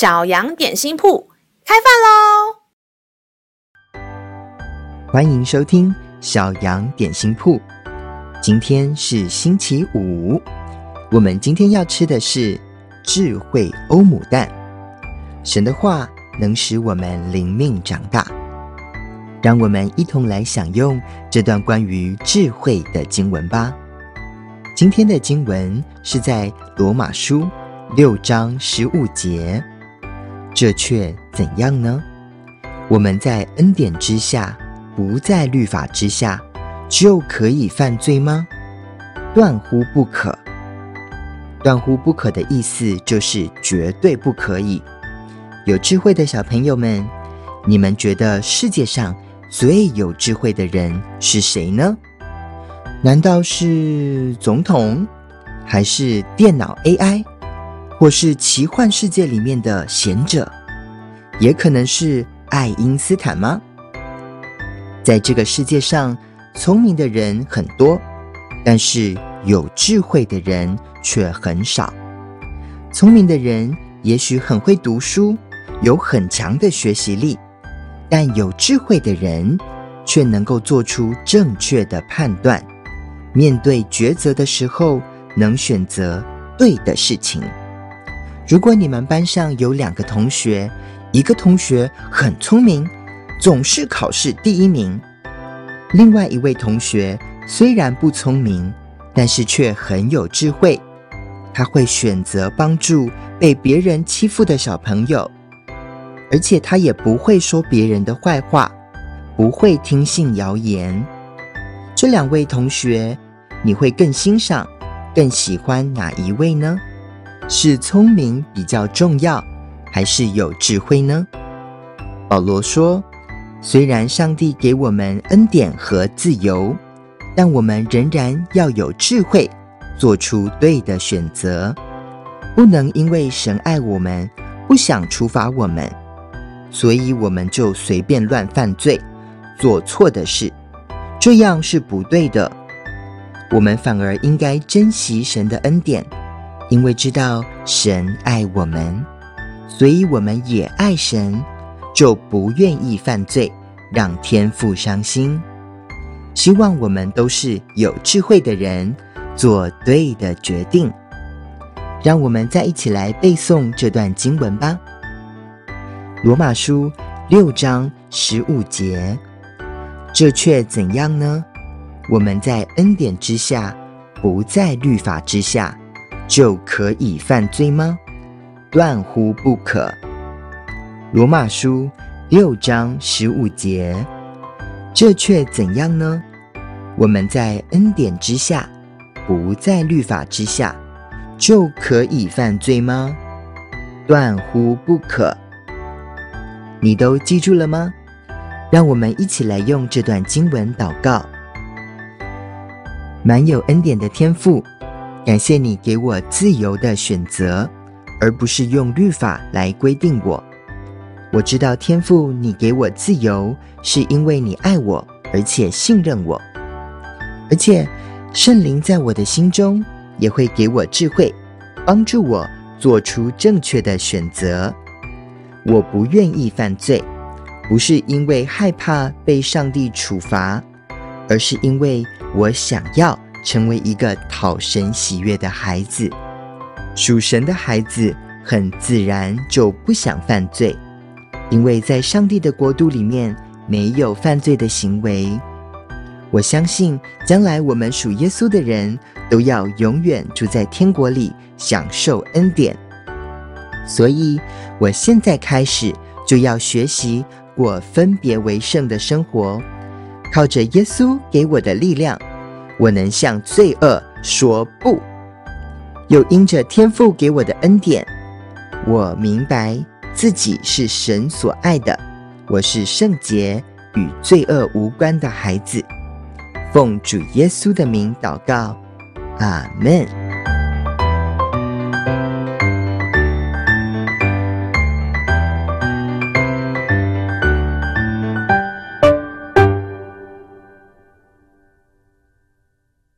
小羊点心铺开饭喽！欢迎收听小羊点心铺。今天是星期五，我们今天要吃的是智慧欧姆蛋。神的话能使我们灵命长大，让我们一同来享用这段关于智慧的经文吧。今天的经文是在罗马书六章十五节，这却怎样呢？我们在恩典之下，不在律法之下，就可以犯罪吗？断乎不可！断乎不可的意思就是绝对不可以。有智慧的小朋友们，你们觉得世界上最有智慧的人是谁呢？难道是总统，还是电脑 AI，或是奇幻世界里面的贤者？也可能是爱因斯坦吗？在这个世界上，聪明的人很多，但是有智慧的人却很少。聪明的人也许很会读书，有很强的学习力，但有智慧的人却能够做出正确的判断。面对抉择的时候，能选择对的事情。如果你们班上有两个同学，一个同学很聪明，总是考试第一名；另外一位同学虽然不聪明，但是却很有智慧，他会选择帮助被别人欺负的小朋友，而且他也不会说别人的坏话，不会听信谣言。这两位同学，你会更欣赏、更喜欢哪一位呢？是聪明比较重要，还是有智慧呢？保罗说：“虽然上帝给我们恩典和自由，但我们仍然要有智慧，做出对的选择。不能因为神爱我们，不想处罚我们，所以我们就随便乱犯罪，做错的事。”这样是不对的，我们反而应该珍惜神的恩典，因为知道神爱我们，所以我们也爱神，就不愿意犯罪，让天父伤心。希望我们都是有智慧的人，做对的决定。让我们再一起来背诵这段经文吧，《罗马书》六章十五节。这却怎样呢？我们在恩典之下，不在律法之下，就可以犯罪吗？断乎不可！罗马书六章十五节。这却怎样呢？我们在恩典之下，不在律法之下，就可以犯罪吗？断乎不可！你都记住了吗？让我们一起来用这段经文祷告。满有恩典的天赋，感谢你给我自由的选择，而不是用律法来规定我。我知道天父，你给我自由，是因为你爱我，而且信任我。而且圣灵在我的心中也会给我智慧，帮助我做出正确的选择。我不愿意犯罪。不是因为害怕被上帝处罚，而是因为我想要成为一个讨神喜悦的孩子。属神的孩子很自然就不想犯罪，因为在上帝的国度里面没有犯罪的行为。我相信将来我们属耶稣的人都要永远住在天国里，享受恩典。所以，我现在开始就要学习。过分别为圣的生活，靠着耶稣给我的力量，我能向罪恶说不。又因着天父给我的恩典，我明白自己是神所爱的，我是圣洁与罪恶无关的孩子。奉主耶稣的名祷告，阿门。